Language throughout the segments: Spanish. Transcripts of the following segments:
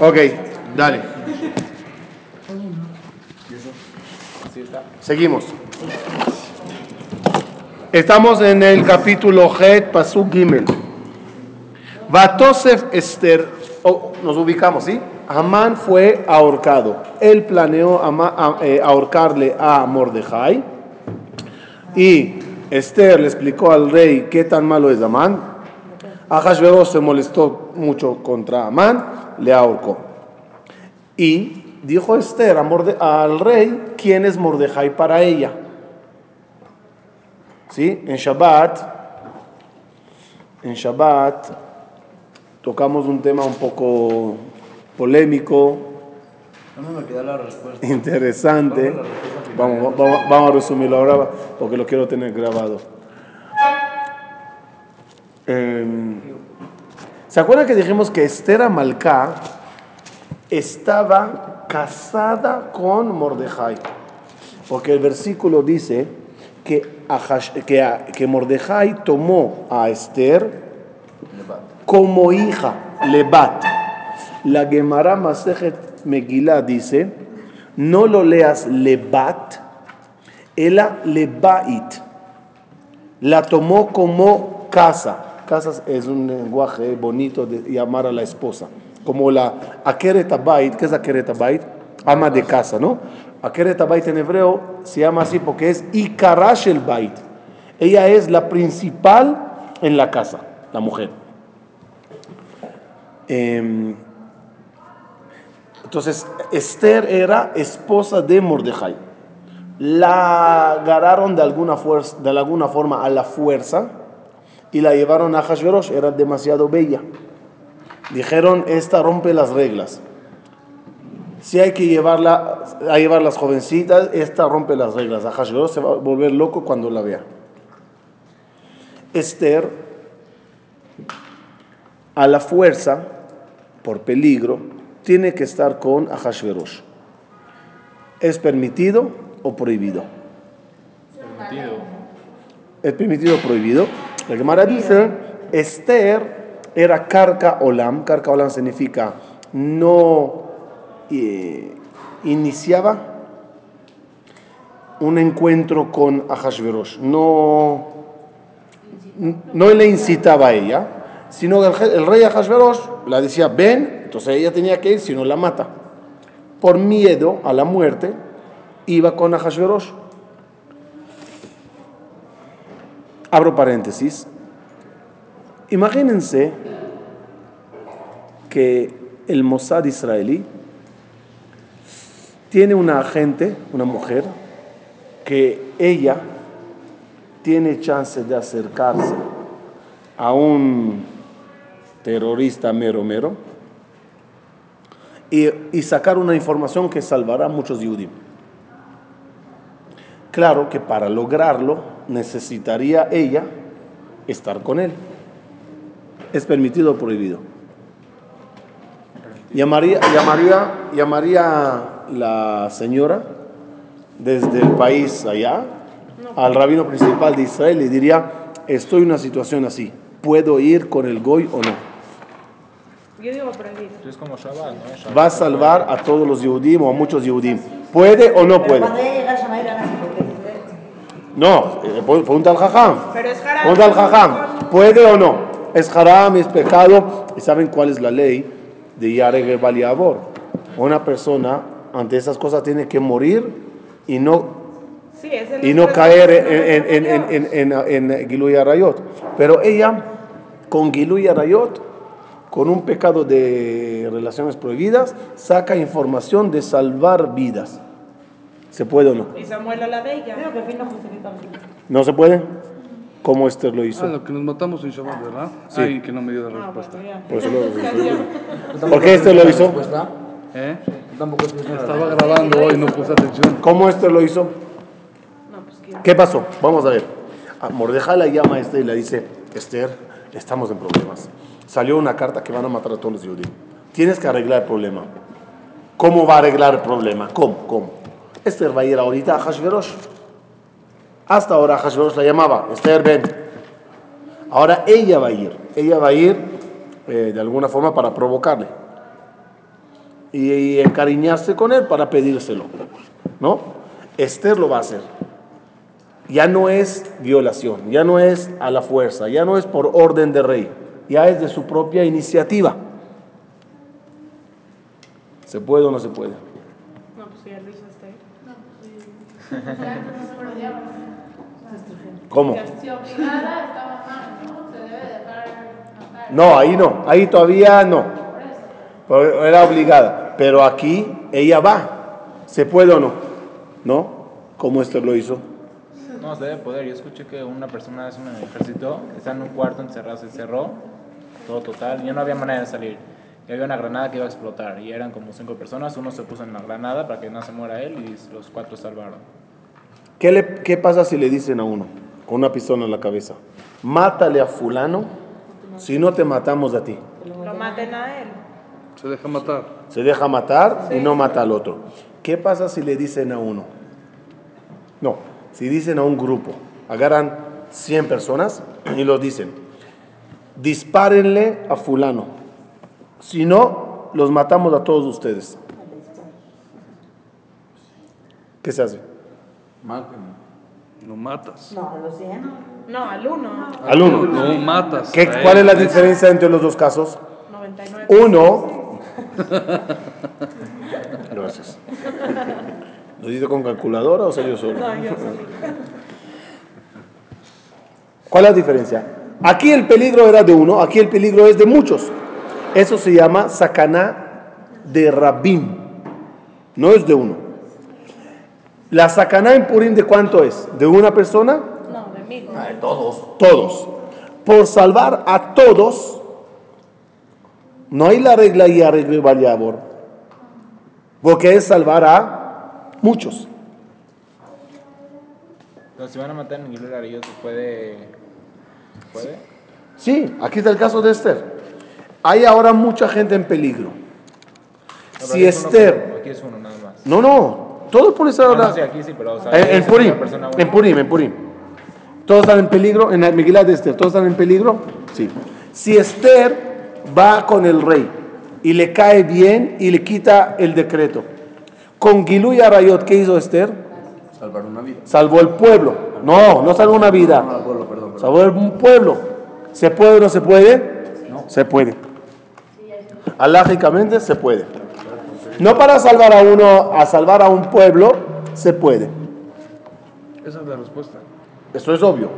Ok, dale. Seguimos. Estamos en el capítulo Het, Pasuk Gimel. Batosef Esther, oh, nos ubicamos, ¿sí? Amán fue ahorcado. Él planeó ama- a- eh, ahorcarle a Mordejai. Y Esther le explicó al rey qué tan malo es Amán. Ahashverosh se molestó mucho contra Amán, le ahorcó. Y dijo Esther al rey quién es Mordejai para ella. ¿Sí? En Shabbat, en Shabbat tocamos un tema un poco polémico, No me queda la respuesta. interesante. Vamos, vamos, vamos a resumirlo ahora porque lo quiero tener grabado. Em, ¿Se acuerdan que dijimos que Esther Amalcá estaba casada con Mordejai? Porque el versículo dice que, que Mordejai tomó a Esther como hija, Lebat. La Gemara Masejet Megillah dice, no lo leas Lebat, ela Lebait. La tomó como casa. Casa es un lenguaje bonito de llamar a la esposa. Como la Akeret Abait, ¿qué es Akeret Abait? Ama de casa, ¿no? Akeret Abait en hebreo se llama así porque es Ikarash el Bait. Ella es la principal en la casa, la mujer. Em, entonces, Esther era esposa de Mordejai. La agarraron de alguna, fuerza, de alguna forma a la fuerza y la llevaron a Hashverosh. Era demasiado bella. Dijeron, esta rompe las reglas. Si hay que llevarla a llevar las jovencitas, esta rompe las reglas. A Hashverosh se va a volver loco cuando la vea. Esther, a la fuerza, por peligro, tiene que estar con Ahashverosh. ¿Es permitido o prohibido? ¿Es permitido o prohibido? La Gemara dice, Esther era Karka Olam. Karka Olam significa no eh, iniciaba un encuentro con Ahashverosh. No, no le incitaba a ella, sino el, el rey Ahashverosh la decía, ven, entonces ella tenía que ir, si no la mata. Por miedo a la muerte, iba con Ahashverosh. Abro paréntesis. Imagínense que el Mossad israelí tiene una agente, una mujer, que ella tiene chance de acercarse a un terrorista mero mero y, sacar una información que salvará a muchos judíos. Claro que para lograrlo necesitaría ella estar con él. ¿Es permitido o prohibido? Llamaría, llamaría, llamaría la señora desde el país allá al rabino principal de Israel y diría, estoy en una situación así, ¿puedo ir con el goy o no? Yo digo prohibido. Es como Shabbat, ¿no? Shabbat. Va a salvar a todos los Yehudim o a muchos Yehudim. ¿Puede o no Pero puede? cuando ella llega a Shamayr, Ana, sí, porque es diferente. No, eh, pregunta al jajam. Pero es haram. Pregunta al jajam. ¿Puede o no? Es haram, es pecado. ¿Y saben cuál es la ley de Yareg Baliabor? Una persona ante esas cosas tiene que morir y no Sí, y no caer en, en, en, en, en, en Giluy Arayot. Pero ella, con Giluy Arayot, con un pecado de relaciones prohibidas, saca información de salvar vidas. ¿Se puede o no? Y Samuel a la de ella. Creo que no justifica el fin. ¿No se puede? ¿Cómo Esther lo hizo? Ah, lo que nos matamos en Shabbat, ¿verdad? Sí. Ay, que no me dio la Ah, respuesta. ya. Por eso lo- ¿Por qué este lo hizo? ¿Eh? Yo Tampoco. Estaba grabando hoy, no puse atención. ¿Cómo Esther lo hizo? No, pues. ¿Qué pasó? Vamos a ver. A Mordejai la llama a Esther y le dice, Esther, estamos en problemas. Salió una carta que van a matar a todos los judíos. Tienes que arreglar el problema. ¿Cómo va a arreglar el problema? ¿Cómo? ¿Cómo? Esther va a ir ahorita a Hashverosh. Hasta ahora Hashverosh la llamaba, Esther, ven. Ahora ella va a ir. Ella va a ir eh, de alguna forma para provocarle. Y, y encariñarse con él para pedírselo. ¿No? Esther lo va a hacer. Ya no es violación, ya no es a la fuerza, ya no es por orden de rey, ya es de su propia iniciativa. ¿Se puede o no se puede? No, pues ya lo hizo este. ¿Cómo? ¿no? Ahí no, ahí todavía no. Era obligada. Pero aquí ella va. ¿Se puede o no? ¿No? ¿Cómo Esther lo hizo? No, se debe poder. Yo escuché que una persona es un ejército, está en un cuarto encerrado, se cerró, todo total, ya no había manera de salir. Y había una granada que iba a explotar, y eran como cinco personas, uno se puso en la granada para que no se muera él, y los cuatro salvaron. ¿Qué, le- qué pasa si le dicen a uno con una pistola en la cabeza? Mátale a fulano si no te matamos a ti. Lo maten a él. Se deja matar. Se deja matar y no mata al otro. ¿Qué pasa si le dicen a uno? No, si dicen a un grupo, agarran 100 personas y los dicen, dispárenle a fulano. Si no, los matamos a todos ustedes. ¿Qué se hace? Lo matas. No, a los 100. No, al uno. Al uno. Lo matas. ¿Qué- ¿Cuál es la diferencia entre los dos casos? 99. Uno. Gracias. ¿Lo dice con calculadora o soy yo solo? No, yo sí. ¿Cuál es la diferencia? Aquí el peligro era de uno, aquí el peligro es de muchos. Eso se llama sacaná de rabim. No es de uno. La sacaná en Purim de cuánto es? ¿De una persona? No, de mil. Todos. Por salvar a todos, no hay la regla y arreglo y variabor. Porque es salvar a muchos. Entonces, si van a matar en Gilul Arayot, ¿se puede...? ¿Se puede? Sí, aquí está el caso de Esther. Hay ahora mucha gente en peligro. No, pero Si uno Esther... Aquí es uno nada más. No, no, todos por esa hora. no, sí, aquí sí, pero... O sea, En, Purim, en Purim, en Purim. ¿Todos están en peligro? En la Megilá de Esther, ¿todos están en peligro? Sí. Si Esther va con el rey y le cae bien y le quita el decreto, con Gilú y Arayot, ¿qué hizo Esther? Salvar una vida. Salvó el pueblo. No, no salvó una vida. No, al pueblo, perdón, perdón. Salvó un pueblo. ¿Se puede o no se puede? Se puede. Alágicamente se puede. No para salvar a uno, a salvar a un pueblo, se puede. Esa es la respuesta. Eso es obvio.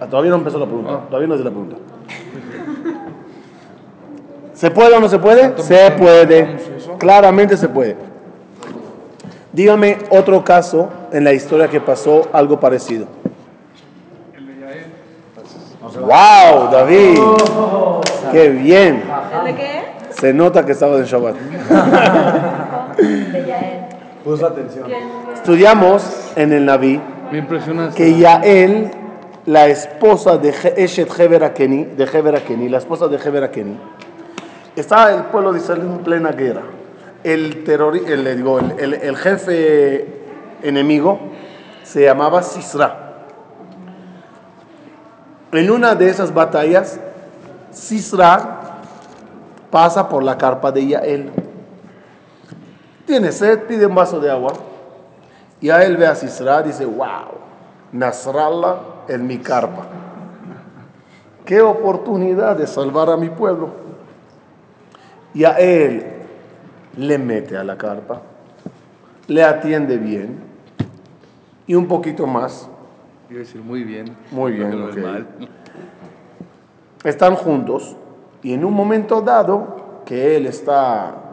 Ah, Todavía no empezó la pregunta. Todavía no es de la pregunta. ¿Se puede o no se puede? Se puede. Claramente se puede. Dígame otro caso en la historia que pasó algo parecido. ¡Wow, David! ¡Qué bien! ¿El de qué? Se nota que estaba en Shabbat. Puso atención. Estudiamos en el Naví Me impresionaste. que Yael, la esposa de Eshet Heber Akeni, de Heber Akeni, la esposa de Heber Akeni, estaba el pueblo de Israel en plena guerra. El, digo, el, el- el jefe enemigo se llamaba Sisra. En una de esas batallas, Sisra pasa por la carpa de Yael. Tiene sed, pide un vaso de agua. Y a él ve a Sisra, dice, wow, Nasrallah en mi carpa. Qué oportunidad de salvar a mi pueblo. Y a él le mete a la carpa, le atiende bien y un poquito más. Iba a decir muy bien. Muy bien, mal. Están juntos y en un momento dado que él está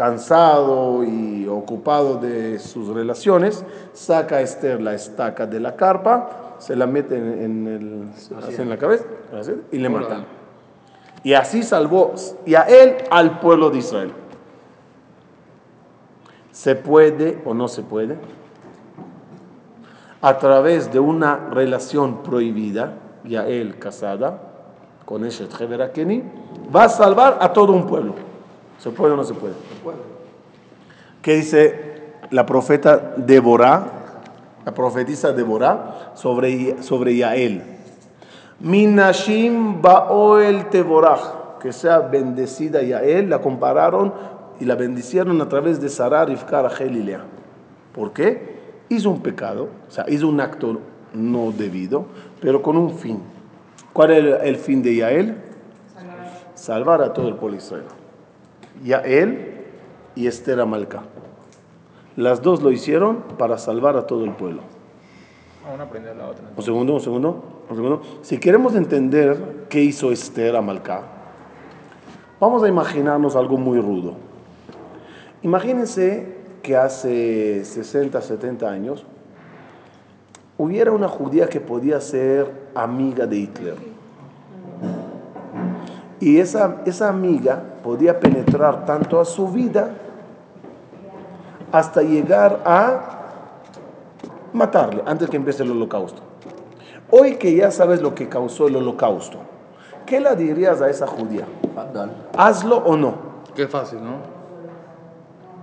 cansado y ocupado de sus relaciones, saca a Esther la estaca de la carpa, se la mete en, en el- así en la cabeza así, y le mata. Órale. Y así salvó y a él al pueblo de Israel. ¿Se puede o no se puede? A través de una relación prohibida, ya él casada, con Eshet Heber Akeni, va a salvar a todo un pueblo. ¿Se puede o no se puede? ¿Qué dice la profeta Deborah, la profetisa Deborah, sobre, sobre Yael? Minashim Baoel Teborah. que sea bendecida y a él la compararon y la bendicieron a través de Sarah, Rivka, Rachel y Lea. ¿Por qué? Hizo un pecado, o sea, hizo un acto no debido, pero con un fin. ¿Cuál era el fin de Yael? Salvar a todo el pueblo de Israel. Yael y Esther Amalca. Las dos lo hicieron para salvar a todo el pueblo. Una aprendió la otra. Un segundo, un segundo, un segundo. Si queremos entender qué hizo Esther Amalcá, vamos a imaginarnos algo muy rudo. Imagínense que hace 60, 70 años hubiera una judía que podía ser amiga de Hitler. Y esa, esa amiga podía penetrar tanto a su vida hasta llegar a matarle antes que empiece el holocausto. Hoy que ya sabes lo que causó el holocausto, ¿qué le dirías a esa judía? Fatal. ¿Hazlo o no? Qué fácil, ¿no?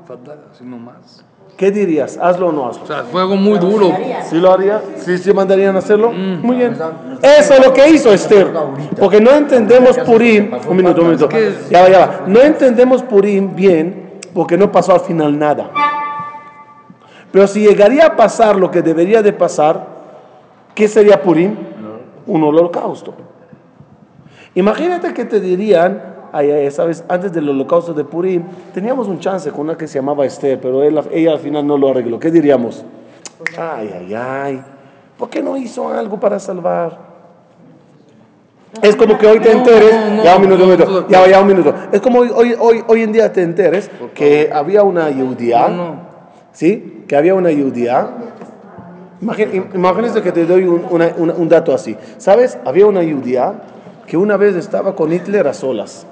Fatal, así nomás. ¿Qué dirías? ¿Hazlo o no hazlo? O sea, fue algo muy duro. ¿Sí lo haría? ¿Sí, sí mandarían a hacerlo? Muy bien. Eso es lo que hizo Esther. Porque no entendemos Purim. Un minuto, un minuto. Ya va, ya va. No entendemos Purim bien porque no pasó al final nada. Pero si llegaría a pasar lo que debería de pasar, ¿qué sería Purim? Un holocausto. Imagínate que te dirían, ay, ay, sabes, antes del holocausto de Purim, teníamos un chance con una que se llamaba Esther, pero él- ella al final no lo arregló. ¿Qué diríamos? Ay, ay, ay, ¿por qué no hizo algo para salvar? Es como que hoy te enteres, no, no, ya un minuto, un minuto, ya, ya un minuto. Es como hoy, hoy, hoy, hoy en día te enteres que había una judía, No. ¿sí? Que había una judía. Imagín- im- Imagínense que te doy un, una- una- un dato así. ¿Sabes? Había una judía que una vez estaba con Hitler a solas.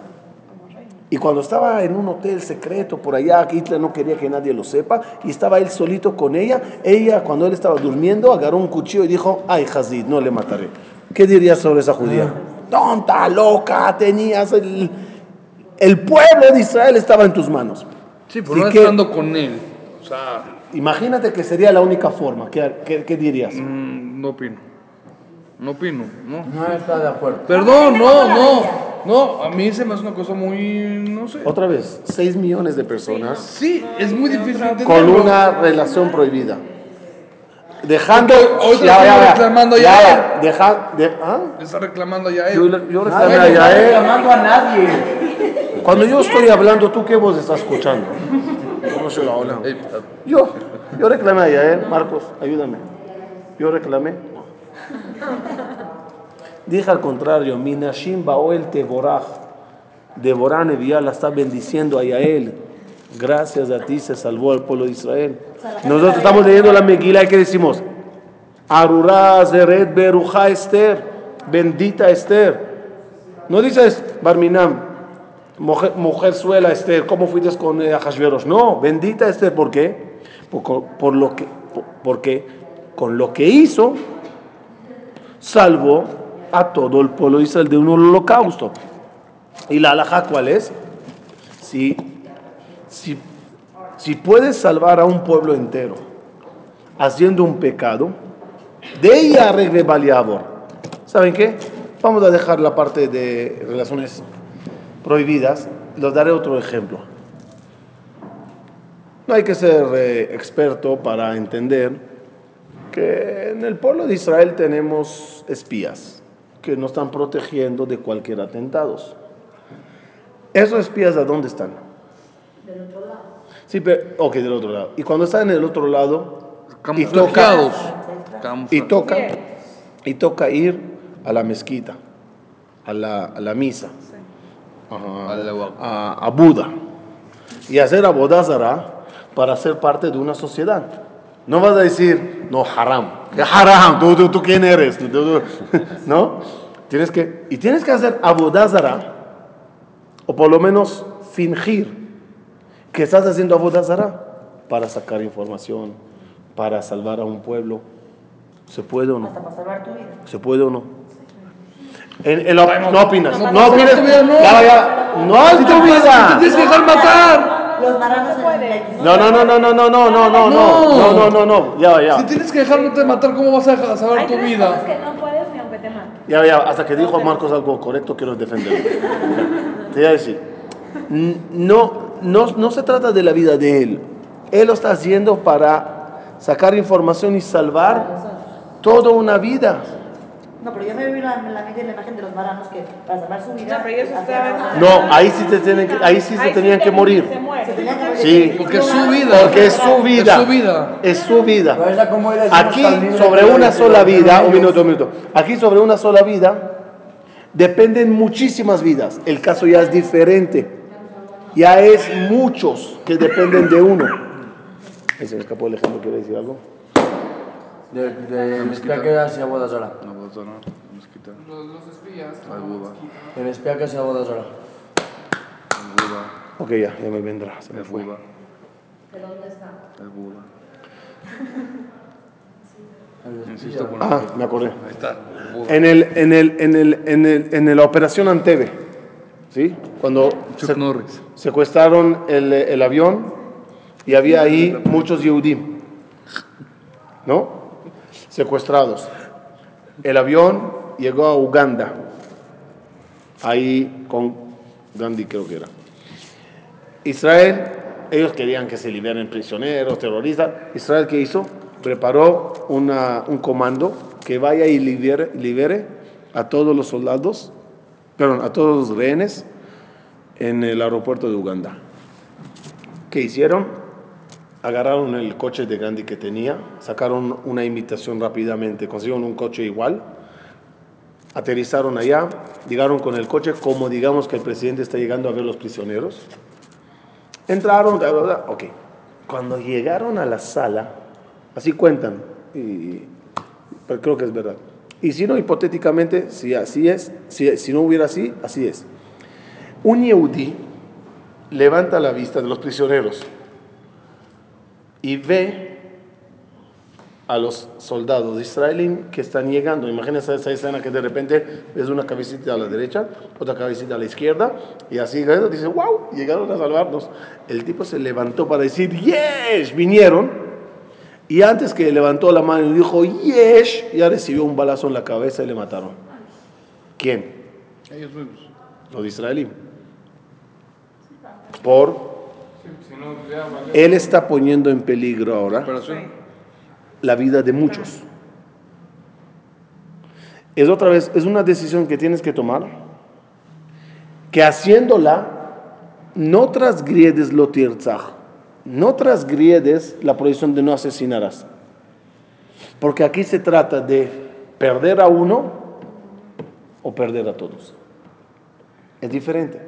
Y cuando estaba en un hotel secreto por allá, que Hitler no quería que nadie lo sepa, y estaba él solito con ella, ella cuando él estaba durmiendo agarró un cuchillo y dijo, ay Hazid, no le mataré. ¿Qué dirías sobre esa judía? Tonta, loca, tenías el, el pueblo de Israel estaba en tus manos. Sí, pero no que- estando con él. O sea, Imagínate que sería la única forma. ¿Qué, qué- qué dirías? mm, no opino. No opino, ¿no? No está de acuerdo. Perdón, no, no. No, a mí se me hace una cosa muy, no sé. Otra vez, 6 millones de personas Sí, es muy difícil entenderlo. con una relación prohibida. Dejando. Hoy te estoy reclamando ya. ya, deja- de- ¿ah? Está reclamando ya Yo, él. yo Nadie reclamé le a está Yael. reclamando a nadie. Cuando yo estoy hablando, ¿tú qué voz estás escuchando? No se lo hablan. Ey, Yo, yo reclamé a Yael. Marcos, ayúdame. Yo reclamé. Dije al contrario, Minashim Baoel Teboraj. Deborah Neviá la está bendiciendo a Yael. Gracias a ti se salvó al pueblo de Israel. Nosotros estamos leyendo la Megilá y ¿qué decimos? Arurá Zeret Beruja Esther. Bendita Esther. No dices Barminam, mujer, mujer suela Esther, ¿cómo fuiste con eh, Ahasveros? No, bendita Esther, ¿por qué? Por, por lo que, por- porque con lo que hizo, salvó a todo el pueblo de Israel de un holocausto. ¿Y la alhaja cuál es? Si, si, si puedes salvar a un pueblo entero haciendo un pecado, de ella arregle Baliabor. ¿Saben qué? Vamos a dejar la parte de relaciones prohibidas. Les daré otro ejemplo. No hay que ser eh, experto para entender que en el pueblo de Israel tenemos espías que nos están protegiendo de cualquier atentado. ¿Esos espías a dónde están? Del otro lado. Sí, pero, ok, del otro lado. Y cuando están en el otro lado, y toca, y toca, y toca ir a la mezquita, a la, a la misa, A a, a Buda, y hacer abodázara para ser parte de una sociedad. No vas a decir, no, haram, ¿qué haram? ¿Tú, tú, tú quién eres? Tú, tú, tú. ¿No? Tienes que, y tienes que hacer abodázara, o por lo menos fingir que estás haciendo abodázara para sacar información, para salvar a un pueblo. ¿Se puede o no? Hasta para salvar tu vida. ¿Se puede o no? En- en la- no opinas. No, no, tu vida no. Ya, ya. No es tu Los marranos en No, no, no, no, no, no, no, no, no, no, no, no, no, no. Ya, Si ya. tienes que dejarte matar, ¿cómo vas a dejar- salvar Hay tu vida? cosas que no puedes ni aunque te maten. Ya, ya, hasta que dijo Marcos algo correcto, quiero defenderlo. Te voy a decir, no, no, no se trata de la vida de él. Él lo está haciendo para sacar información y salvar toda una vida. No, pero yo me vi la, la imagen de los varanos que para salvar su vida. No, pero ellos hacían estaban- cosas. No, ahí sí, te tienen que, ahí sí se Ahí tenían que morir. Se muere. Se tenían que morir. Sí. Porque es su vida. Porque es su vida. Es su vida. Es su Aquí sobre una sola vida, un minuto, un minuto. Aquí sobre una sola vida dependen muchísimas vidas. El caso ya es diferente. Ya es muchos que dependen de uno. Ahí se me escapó el ejemplo, ¿quiere decir algo? De, de, espía que hacia bodas ahora. No, no, mosquita. Los, los espías. Al Buda. El espía que hacia bodas ahora. El Buda. Ok, ya, ya me vendrá. Se me El fue. Buda. ¿De dónde está? El Buda. Insisto con Ah, me acordé. Ahí está. En, el, en, el, en, el, en, el, en la operación Anteve, ¿sí? Cuando se- secuestraron el, el avión y había ahí muchos Yehudim, ¿no? Secuestrados. El avión llegó a Uganda, ahí con Gandhi creo que era. Israel, ellos querían que se liberen prisioneros, terroristas. Israel, ¿qué hizo? Preparó un comando que vaya y libere, libere a todos los soldados, perdón, a todos los rehenes en el aeropuerto de Uganda. ¿Qué hicieron? Agarraron el coche de Gandhi que tenía, sacaron una imitación rápidamente, consiguieron un coche igual, aterrizaron allá, llegaron con el coche como digamos que el presidente está llegando a ver los prisioneros. Entraron, ok. Cuando llegaron a la sala, así cuentan, y, pero creo que es verdad. Y si no, hipotéticamente, si así es, si, si no hubiera así, así es. Un Yehudi levanta la vista de los prisioneros y ve a los soldados israelíes que están llegando. Imagínense esa escena que de repente ves una cabecita a la derecha, otra cabecita a la izquierda, y así dice, wow, llegaron a salvarnos. El tipo se levantó para decir, yes, vinieron. Y antes que levantó la mano y dijo, yes, ya recibió un balazo en la cabeza y le mataron. ¿Quién? Ellos mismos. Los de israelí. Por, él está poniendo en peligro ahora la vida de muchos. Es otra vez, es una decisión que tienes que tomar, que haciéndola no transgredes lo tirzaj, no transgredes la prohibición de no asesinarás. Porque aquí se trata de perder a uno o perder a todos. Es diferente.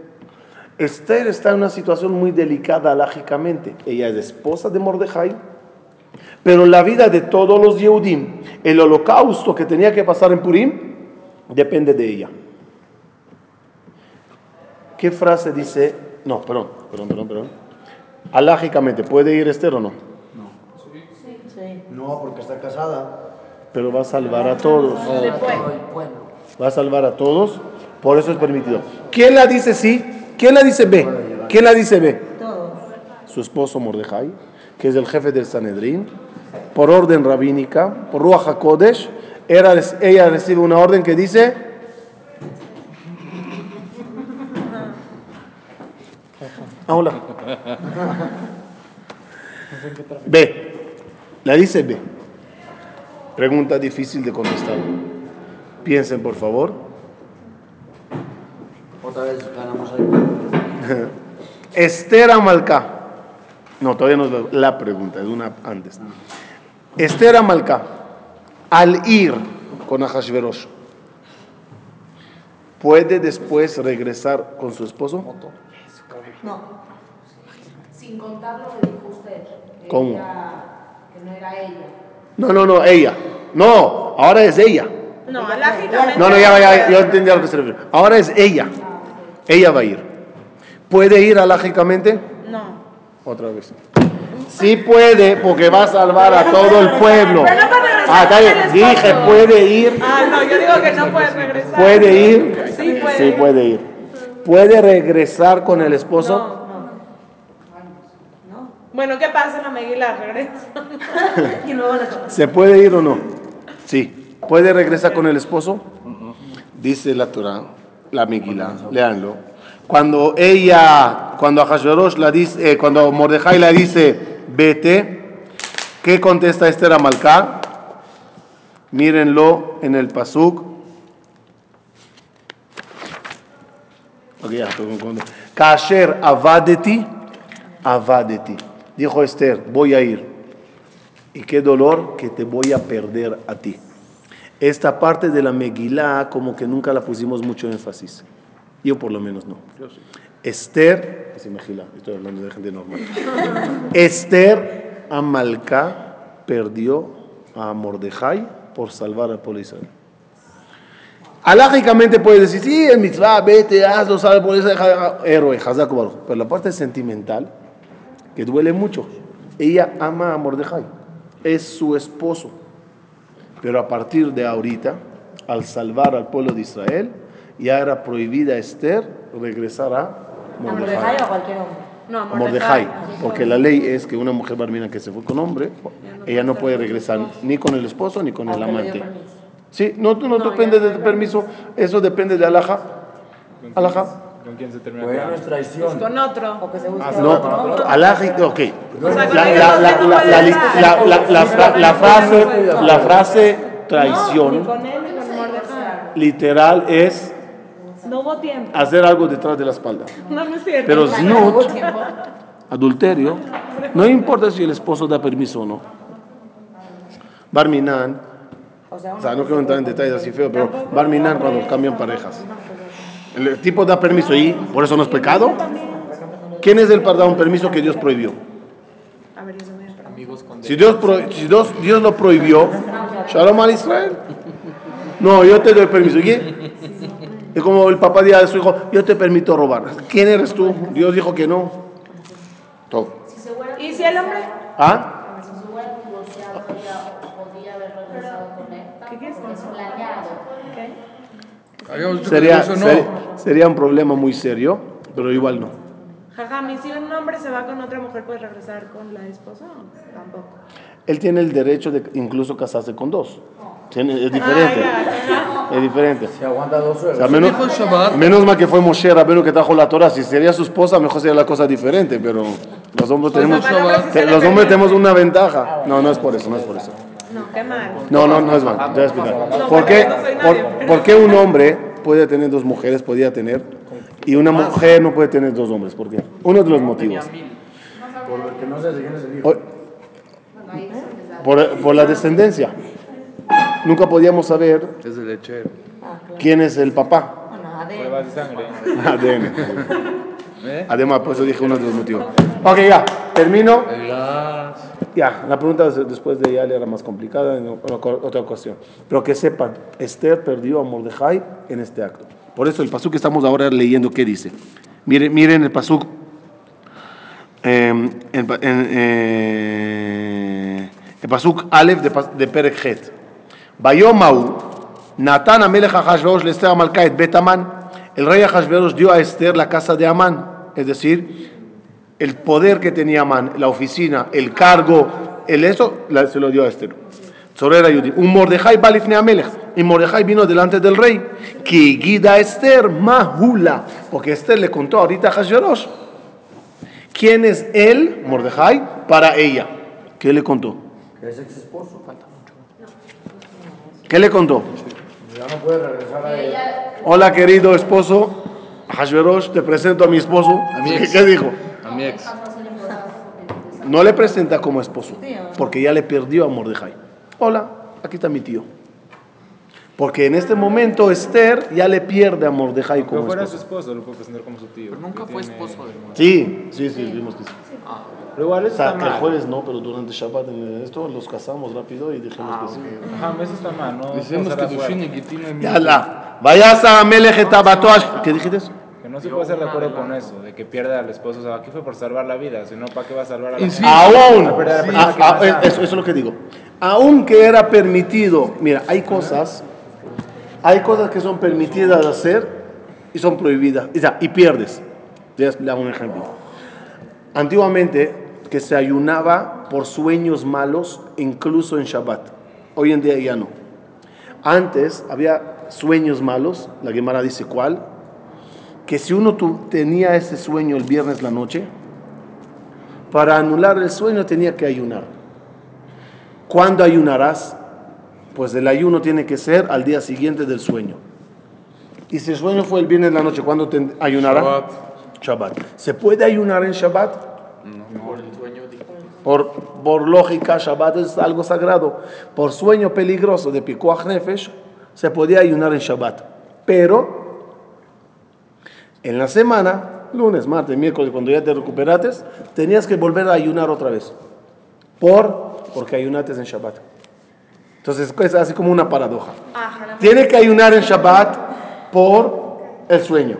Esther está en una situación muy delicada lógicamente. Ella es esposa de Mordejai, pero la vida de todos los Yehudim, el holocausto que tenía que pasar en Purim, depende de ella. ¿Qué frase dice? No, perdón, perdón, perdón, perdón. Alágicamente, ¿puede ir Esther o no? Sí. No, porque está casada. Pero va a salvar a todos. Todo el pueblo. Va a salvar a todos, por eso es permitido. ¿Quién la dice sí? ¿Quién la dice B? ¿Quién la dice B? Todos. Su esposo Mordejai, que es el jefe del Sanedrín, por orden rabínica, por Ruach HaKodesh, era- ella recibe una orden que dice, Ah, hola. B. La dice B. Pregunta difícil de contestar. Piensen, por favor. Otra vez ganamos ahí. Esther Amalcá. No, todavía no es la- la pregunta, es una antes. Esther Amalcá, al ir con Ahashverosh, ¿puede después regresar con su esposo? No. Sin contar lo que dijo usted. que ¿Cómo? ella- que no era ella. No, no, no, ella. No, ahora es ella. No. No, no, ya, ya, yo entendí a lo que se refiere. Ahora es ella. Ella va a ir. ¿Puede ir alágicamente? No. Otra vez. Sí puede, porque va a salvar a todo el pueblo. Pero no puede regresar Ah, Dije, puede ir. Ah, no, yo digo que no puede regresar. ¿Puede ir? Sí, puede. Sí, puede ir. ¿Puede regresar con el esposo? No. Bueno, ¿qué pasa en la Meguila? Regresa. ¿Se puede ir o no? Sí. ¿Puede regresar con el esposo? dice la Torah, la Megillah, leanlo. Cuando ella, cuando Ahashverosh la dice, eh, cuando Mordejai la dice, vete, ¿qué contesta Esther a Malcá? Mírenlo en el Pasuk. Ok, ya, Kasher avadeti, avadeti. Dijo Esther, voy a ir. Y qué dolor que te voy a perder a ti. Esta parte de la Megilá como que nunca la pusimos mucho énfasis. Yo por lo menos no. Esther, es Megilá, estoy hablando de gente normal. Esther Amalcá perdió a Mordejai por salvar al pueblo de Israel. Alágicamente puede decir, sí, es mitzvah, vete, hazlo, salva por ese héroe. Pero la parte sentimental, que duele mucho. Ella ama a Mordejai, es su esposo. Pero a partir de ahorita, al salvar al pueblo de Israel, ya era prohibida a Esther regresar a ¿A Mordejai. O cualquier hombre? No, A Mordejai, porque la ley es que una mujer barmina que se fue con hombre, ella no puede regresar ni con el esposo ni con el amante. Sí, no, no, depende del permiso, eso depende de Alaja. Alaja. ¿Con quién se termina Pues no es traición. Con otro. O que se busque Ah, No, otro. Alaja, ok. La, no frase, la frase Ni traición con él ni con literal es No hubo tiempo. hacer algo detrás de la espalda. No, no es cierto. Pero tiempo. adulterio, no importa si el esposo da permiso o no. Barminan, O sea, no quiero entrar en detalles así feo, pero Barminan cuando cambian parejas. El tipo da permiso y por eso no es pecado. ¿Quién es el para dar un permiso que Dios prohibió? Si Dios, pro- si Dios, Dios lo prohibió, Shalom al Israel. No, yo te doy permiso. ¿Y? Es como el papá dice a su hijo, yo te permito robar. ¿Quién eres tú? Dios dijo que no. Todo. ¿Y si el hombre? ¿Ah? Si se hubiera divorciado, ella podía haber regresado con él. ¿Qué quieres Porque es decir? planeado. Habíamos dicho Sería, no. ser- sería un problema muy serio, pero igual no. Jajam, ¿y si un hombre se va con otra mujer, puede regresar con la esposa? Tampoco. Él tiene el derecho de incluso casarse con dos. Tiene- es diferente. Ah, Es diferente. Si aguanta dos O sea, menos, menos mal que fue Moshe Rabenu que trajo la Torah. Si sería su esposa, mejor sería la cosa diferente. Pero los hombres tenemos, sí se te- los hombres tenemos una ventaja. No, no es por eso, no es por eso. No, qué mal. No, no, no es mal. Te voy a explicar. ¿Por qué, por, por qué un hombre puede tener dos mujeres, podía tener, y una mujer no puede tener dos hombres? ¿Por qué? Uno de los motivos. Por, por la descendencia. Nunca podíamos saber Es lechero. quién es el papá. Bueno, ADN. pruebas de sangre. ADN. ¿Eh? Además, por eso dije uno de los motivos. Ok, ya, termino. Ya, la pregunta des- después de Yale era más complicada en otra ocasión. Pero que sepan, Esther perdió a Mordejai en este acto. Por eso el pasuk que estamos ahora leyendo, ¿qué dice? Miren, miren el pasuk. eh, en, pa- en, eh, el pasuk Aleph de, de Perek Het. Bayomau, Natán Amelech Ahashverosh le Esther Amalcá et Bet. El rey Ahashverosh dio a Esther la casa de Amán, es decir, el poder que tenía Amán, la oficina, el cargo, el eso, se lo dio a Esther. Un Mordejai balifne Amelech. Y Mordejai vino delante del rey. Que guida Esther mahula. Porque Esther le contó ahorita a Hashverosh. ¿Quién es él, Mordejai, para ella? ¿Qué le contó? Ex esposo. ¿Qué le contó? Ya no puede regresar a él. Hola querido esposo, Hashverosh, te presento a mi esposo. mi ¿Qué, ex. qué dijo? A mi ex. No le presenta como esposo, porque ya le perdió a Mordejai. Hola, aquí está mi tío. Porque en este momento Esther ya le pierde a Mordejai como fuera su esposo. esposo, lo puede presentar como su tío. Pero nunca fue esposo del muerto. Sí, sí, sí, vimos que sí. Pero igual O eso sea, está que el mal. jueves no, pero durante Shabbat en esto los casamos rápido y dijimos que sí. Ajá, eso está mal, ¿no? Decimos que Dushin y Gitina y Ya la. Vayas a Melech et. ¿Qué dijiste? Que no se puede estar de acuerdo con eso, de que pierda al esposo. O sea, aquí fue por salvar la vida, si no, ¿para qué va a salvar a la Insisto. Aún, Va a perder a la sí, persona que a- más a- ama. eso, eso es lo que digo. Aunque era permitido, mira, hay cosas, hay cosas que son permitidas de hacer y son prohibidas, o sea, y pierdes. Te voy a un ejemplo. Antiguamente, que se ayunaba por sueños malos, incluso en Shabbat. Hoy en día ya no. Antes había sueños malos, la Gemara dice cuál, que si uno tu- tenía ese sueño el viernes la noche, para anular el sueño tenía que ayunar. ¿Cuándo ayunarás? Pues el ayuno tiene que ser al día siguiente del sueño. Y si el sueño fue el viernes la noche, ¿cuándo te ayunará? Shabbat. Shabbat. ¿Se puede ayunar en Shabbat? Por, por lógica, Shabbat es algo sagrado. Por sueño peligroso de Pikuach Nefesh, se podía ayunar en Shabbat. Pero en la semana, lunes, martes, miércoles, cuando ya te recuperaste, tenías que volver a ayunar otra vez. Por, porque ayunaste en Shabbat. Entonces es así como una paradoja. Tiene que ayunar en Shabbat por el sueño.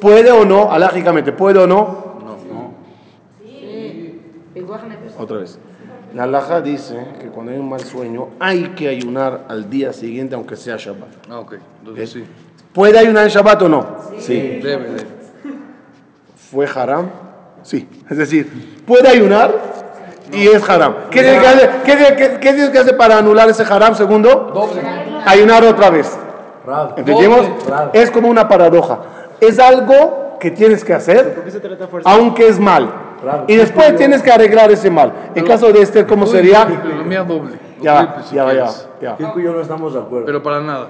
¿Puede o no, alógicamente, puede o no? Piguaj nefesh. Otra vez. La alhaja dice que cuando hay un mal sueño hay que ayunar al día siguiente aunque sea Shabbat. Ah, ok. Entonces sí. ¿Puede ayunar en Shabbat o no? Sí. Debe, debe. ¿Fue haram? Sí. Es decir, puede ayunar y es haram. ¿Qué tienes que hacer, qué tiene que- qué tienes que hacer para anular ese haram segundo? Doble. Ayunar otra vez. Rab. ¿Entendimos? Bravo. Es como una paradoja. Es algo que tienes que hacer, aunque es mal. Y después tienes que arreglar ese mal. En caso de este, ¿cómo sería? La mía doble. Ya va, triple, si ya va, ya ya va. Kiko y yo no estamos de acuerdo. Pero para nada.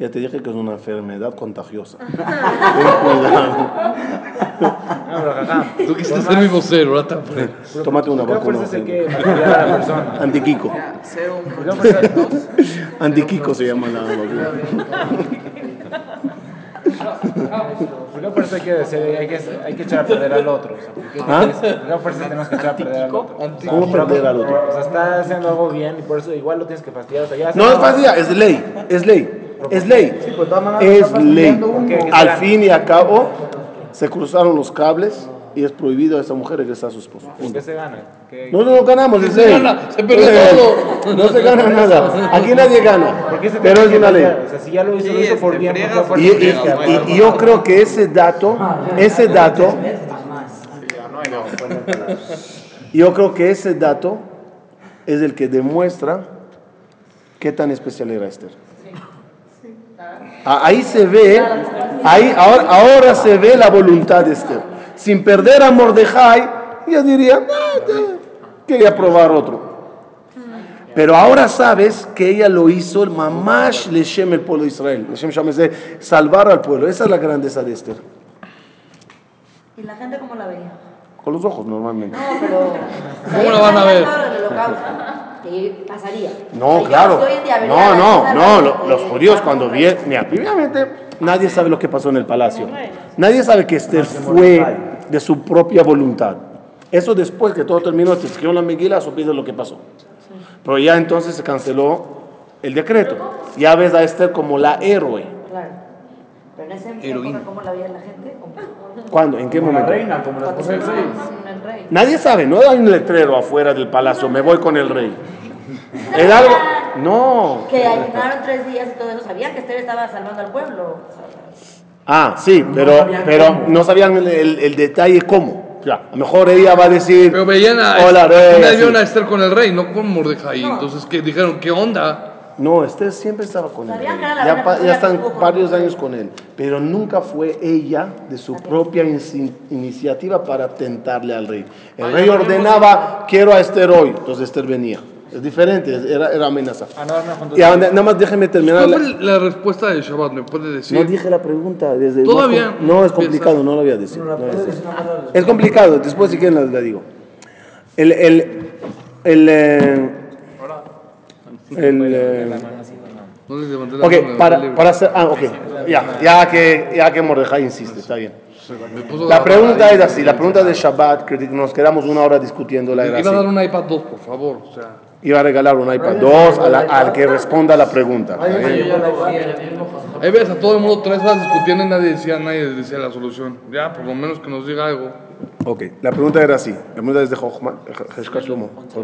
Ya te dije que es una enfermedad contagiosa. Ten cuidado. Jajam. Tú quisiste ser mi vocero, ahora tan fre- Tómate una ¿Por qué vacuna. Antiquico. Antiquico se llama la vacuna. ¿Por qué fuerza hay que, decir- hay que, hay que echar a perder al otro? O sea, ¿por ¿Ah? ¿por fuerza tenemos que echar a perder al otro? O sea, ¿Cómo perder al otro? O sea, está haciendo algo bien y por eso igual lo tienes que fastidiar. O sea, ya No es fácil, es ley, es ley, es ley, es ley. Al fin y al cabo, se cruzaron los cables y es prohibido a esa mujer regresar a su esposo. ¿Por qué se gana? ¿Qué- No, no, no ganamos, es Se ley. gana, se pierde todo. No se gana nada. Aquí nadie gana. ¿Por qué se Pero es que una ley. O sea, si ya lo hizo, lo hizo por bien. ¿por qué a fuerza Y, y- tienes que y- y yo creo que ese dato, ese dato, yo creo que ese dato es el que demuestra qué tan especial era Esther. Ah, Ahí se ve, ahí, ahora, ahora se ve la voluntad de Esther. Sin perder a Mordejai, yo diría, "Ah, quería probar otro. Pero ahora sabes que ella lo hizo el mamash leshem el pueblo de Israel. Leshem de salvar al pueblo. Esa es la grandeza de Esther. ¿Y la gente cómo la veía? Con los ojos normalmente. No, pero. ¿Cómo la van a ver? Que pasaría. No, claro. si hoy en día vería No, la no, no. lo- Los judíos cuando vieron. Mira, primeramente, nadie sabe lo que pasó en el palacio. Nadie sabe que Esther fue de su propia voluntad. Eso después que todo terminó, se escribió la Megila, supiste lo que pasó. Pero ya entonces se canceló el decreto. Ya ves a Esther como la héroe. Claro. Pero en ese Heroína. época, ¿cómo la veía la gente? ¿Cuándo? ¿En qué Como la momento? reina, como la esposa del rey. Nadie sabe, no hay un letrero afuera del palacio, me voy con el rey. Es algo. No. Que ayunaron tres días y todo eso. Sabían que Esther estaba salvando al pueblo. Ah, sí, pero, sabían pero cómo. no sabían el, el- el detalle cómo. Sea, a lo mejor ella va a decir. Pero veían a, Hola, rey. vio a Esther con el rey, no con Mordejai. Entonces, ¿qué dijeron? ¿Qué onda? No, Esther siempre estaba con él. Que Ya, pa- ya que están varios años con él. Pero nunca fue ella de su propia inci- iniciativa para tentarle al rey. El rey ordenaba, quiero a Esther hoy. Entonces Esther venía. Es diferente, era, era amenaza. Ah, no, no, nada más déjeme terminar. ¿Cuál la- fue la respuesta de Shabbat? ¿Me puede decir? No dije la pregunta desde Todavía. No, no, es complicado, no lo voy a decir. No la voy a decir. Es complicado, después si quieren la, la digo. El, el, el, eh, el, eh, No les levanté la ok, para, para hacer, ah, ok, ya, ya que, ya que Mordejai insiste, está bien. Me puso La pregunta es así, la pregunta de Shabbat, que nos quedamos una hora discutiéndola, ahí. era Iba a dar así. un iPad 2, por favor. O sea, Iba a regalar un iPad 2 a la- al que responda la pregunta. ahí ves a todo el mundo tres horas discutiendo y nadie decía, nadie decía la solución. Ya, por lo menos que nos diga algo. Ok, la pregunta era así. La pregunta es de Jochma,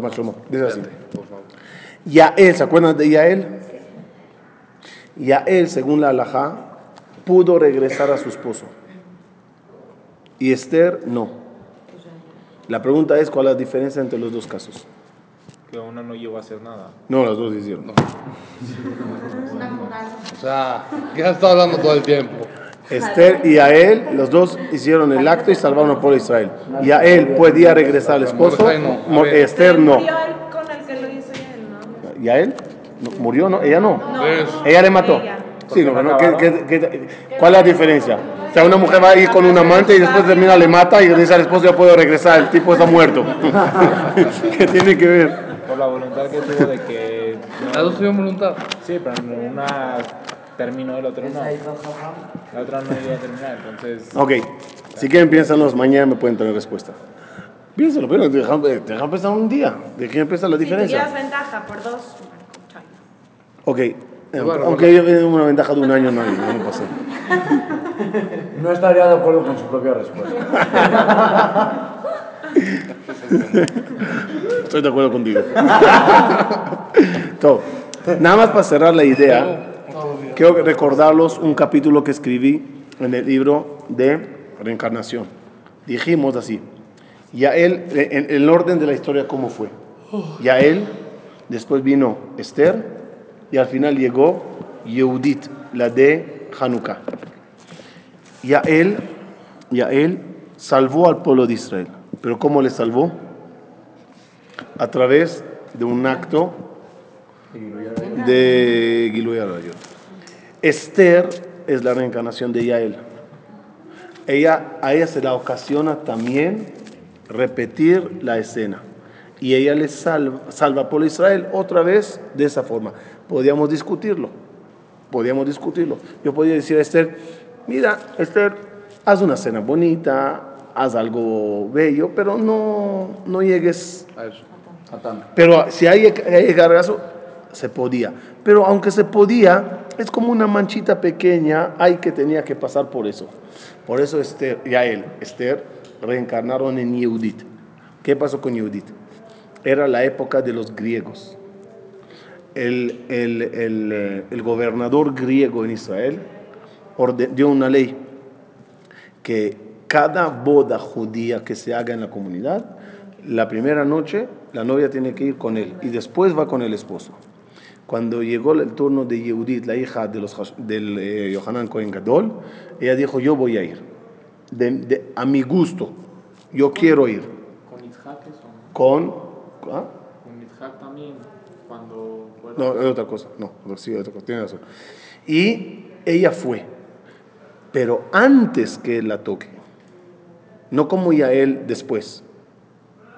Shlomo. Dice así. Yael, ¿se acuerdan de Yael? Yael, según la halajá, pudo regresar a su esposo. Y Esther no. La pregunta es cuál es la diferencia entre los dos casos. que una no llegó a hacer nada. No, las dos hicieron. O sea, ya está hablando todo el tiempo. Esther y a él, los dos hicieron el acto y salvaron al pueblo de Israel. Y a él podía regresar al esposo, no. Esther no. Murió él con el que lo hizo y él, ¿no? ¿Y a él? No, ¿Murió? No, ella no. No, ¿Ves? Ella le mató. Sí, no, no, ¿qué- qué- qué- cuál es la diferencia? O sea, una mujer va a ir con un amante y después termina, le mata y le dice al esposo ya puedo regresar, el tipo está muerto. ¿Qué tiene que ver? Por la voluntad que tuvo de que. Las dos tuvieron voluntad. Sí, pero una terminó, el otro no. La otra no iba a terminar, entonces. Ok, si quieren piénsanos, mañana me pueden tener respuesta. Piénsalo, pero dejan, dejan pensar un día, de qué empieza la Si tú llevas diferencia. ventaja por dos. Ok, Bueno, aunque yo tengo una ventaja de un año, no, no pasa. No estaría de acuerdo con su propia respuesta. Estoy de acuerdo contigo. Todo. Nada más para cerrar la idea, quiero recordarlos un capítulo que escribí en el libro de reencarnación. Dijimos así, Yael, en el orden de la historia, ¿cómo fue? Yael, después vino Esther y al final llegó Yehudit, la de Hanukkah. Yael, Yael salvó al pueblo de Israel. ¿Pero cómo le salvó? A través de un acto de Giluy. Esther es la reencarnación de Yael. Ella, a ella se la ocasiona también repetir la escena. Y ella le salva, salva al pueblo Israel otra vez de esa forma. Podíamos discutirlo. Podíamos discutirlo. Yo podía decir a Esther, mira, Esther, haz una cena bonita, haz algo bello, pero no, no llegues A eso. A pero si hay, hay gargazo, se podía. Pero aunque se podía, es como una manchita pequeña, hay que tenía que pasar por eso. Por eso Esther, Yael, Esther, reencarnaron en Yehudit. ¿Qué pasó con Yehudit? Era la época de los griegos. El, el- el, eh, el gobernador griego en Israel dio una ley que cada boda judía que se haga en la comunidad, la primera noche la novia tiene que ir con él y después va con el esposo. Cuando llegó el turno de Yehudit, la hija de los, del eh, Yohanan Cohen Gadol, ella dijo, yo voy a ir, de- de- a mi gusto, yo quiero ir. Con Isaac. Con... ¿ah? Isaac también, cuando la- No, es otra cosa. No, sí, es otra cosa. Tiene razón. Y ella fue. Pero antes que él la toque. No como ya él después.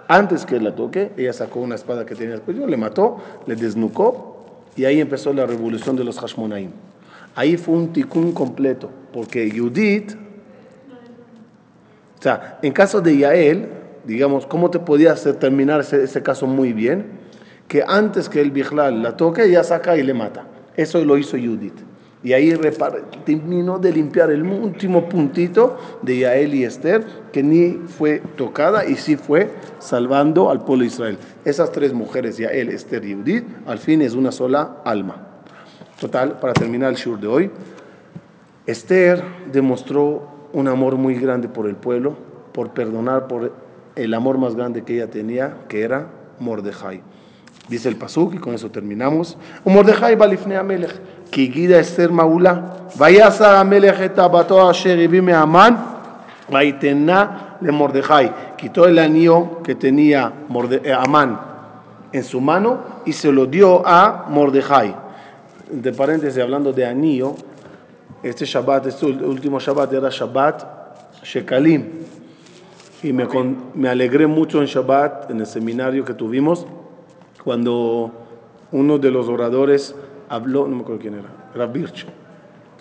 Antes que él la toque, ella sacó una espada que tenía después, le mató, le desnucó y ahí empezó la revolución de los Hashmonaim. Ahí fue un tikkun completo, porque Judith, o sea, en caso de Yael, digamos, ¿cómo te podía hacer terminar ese, caso muy bien? Que antes que el Bichlal la toque, ella saca y le mata. Eso lo hizo Judith. Y ahí terminó de limpiar el último puntito de Yael y Esther, que ni fue tocada y sí fue salvando al pueblo de Israel. Esas tres mujeres, Yael, Esther y Judith, al fin es una sola alma. Total, para terminar el shur de hoy, Esther demostró un amor muy grande por el pueblo, por perdonar por el amor más grande que ella tenía, que era Mordejai. Dice el Pasuk, y con eso terminamos. Mordejai balifne amelech, que guida Esther Maula, vayasa amelech et abato asher ibime aman, vaitena le Mordejai. Quitó el anillo que tenía eh, Amán en su mano y se lo dio a Mordejai. De paréntesis, hablando de anillo, este Shabbat, este último Shabbat era Shabbat Shekalim y me, con- me alegré mucho en Shabbat, en el seminario que tuvimos, cuando uno de los oradores habló, no me acuerdo quién era, era Birch,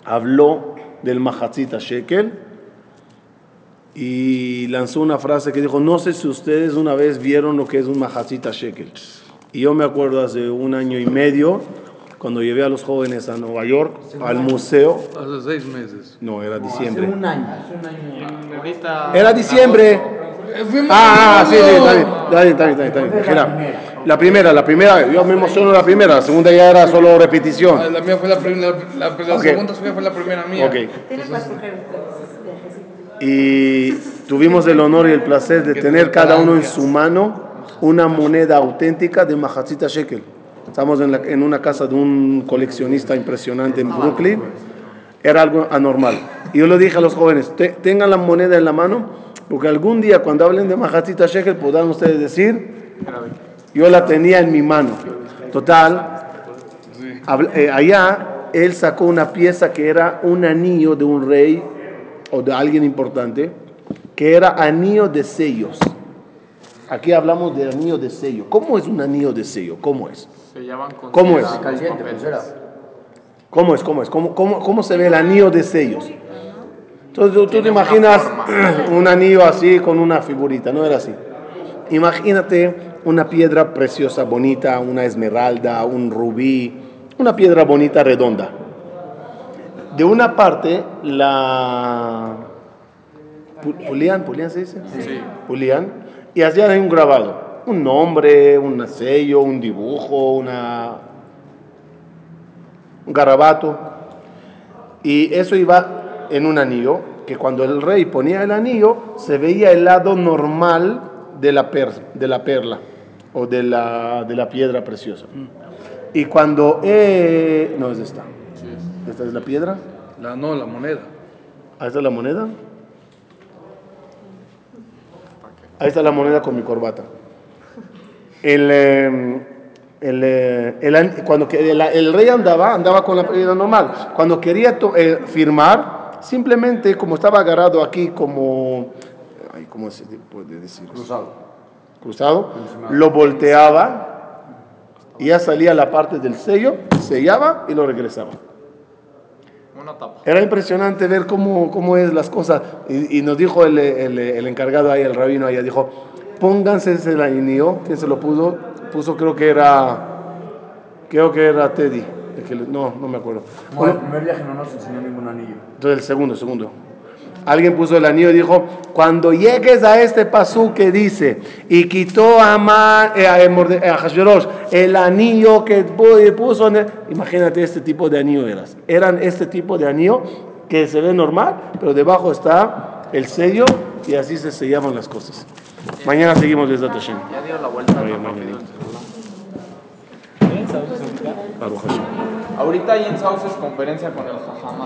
habló del Mahatzita Shekel y lanzó una frase que dijo, no sé si ustedes una vez vieron lo que es un Mahatzita Shekel. Y yo me acuerdo hace un año y medio, cuando llevé a los jóvenes a Nueva York, al museo, Hace seis meses. no, era Hace diciembre. un año. Era diciembre. Fuimos Ah, ah, sí, sí, está bien, está bien, está bien, está bien, está bien. Mira, la primera, la primera, yo me emociono la primera, la segunda ya era solo Ah, repetición. La mía fue la primera, la, la Ok. segunda suya fue la primera mía. Ok. Tienes para escoger viajecito. Y tuvimos el honor y el placer de tener cada uno en su mano una moneda auténtica de Mahatzita Shekel. Estamos en, la- en una casa de un coleccionista impresionante en Brooklyn. Era algo anormal. Y yo le dije a los jóvenes, "Te- tengan la moneda en la mano, porque algún día cuando hablen de Mahatzita Shekel podrán ustedes decir, yo la tenía en mi mano. Total, eh, allá él sacó una pieza que era un anillo de un rey o de alguien importante, que era anillo de sellos. Aquí hablamos de anillo de sello. ¿Cómo es un anillo de sello? ¿Cómo es? Se llaman con ¿Cómo es? Caliente. ¿Cómo es? ¿Cómo es? ¿Cómo, cómo, cómo se ve el anillo de sellos? Entonces tú, te imaginas un anillo así con una figurita, no era así. Imagínate una piedra preciosa, bonita, una esmeralda, un rubí, una piedra bonita, redonda. De una parte, la... pu- ¿Pulían? ¿Pulían se dice? Sí. Pulían. Y hacían un grabado. Un nombre, un sello, un dibujo, una, un garabato. Y eso iba en un anillo, que cuando el rey ponía el anillo, se veía el lado normal de la, per- de la perla o de la, de la piedra preciosa. Y cuando... eh, no, es esta. ¿Esta es la piedra? La, no, la moneda. Ahí está la moneda. Ahí está la moneda con mi corbata. El, eh, el, eh, el an- cuando el rey andaba, andaba con la piedra normal. Cuando quería to- eh, firmar, simplemente como estaba agarrado aquí como, ay, ¿cómo se puede decir? Cruzado. cruzado, lo volteaba y ya salía la parte del sello, sellaba y lo regresaba. Era impresionante ver cómo, cómo es las cosas. Y, y nos dijo el, el- el encargado ahí, el rabino allá, dijo, pónganse ese anillo, ¿quién se lo puso? Puso creo que era, creo que era Teddy. El que le- no, no me acuerdo. No, Bueno, el primer viaje no nos enseñó ningún anillo. entonces el segundo, el segundo. Alguien puso el anillo y dijo, cuando llegues a este pasú que dice, y quitó a, Ma- eh, a, Morde- a Hashverosh el anillo que pu- puso, en el-". imagínate este tipo de anillo eras. Eran este tipo de anillo que se ve normal, pero debajo está el sello y así se sellaban las cosas. Mañana seguimos desde Tashem. Ya dio la vuelta Oye, ahorita? Hay en Sauces conferencia con el Jajama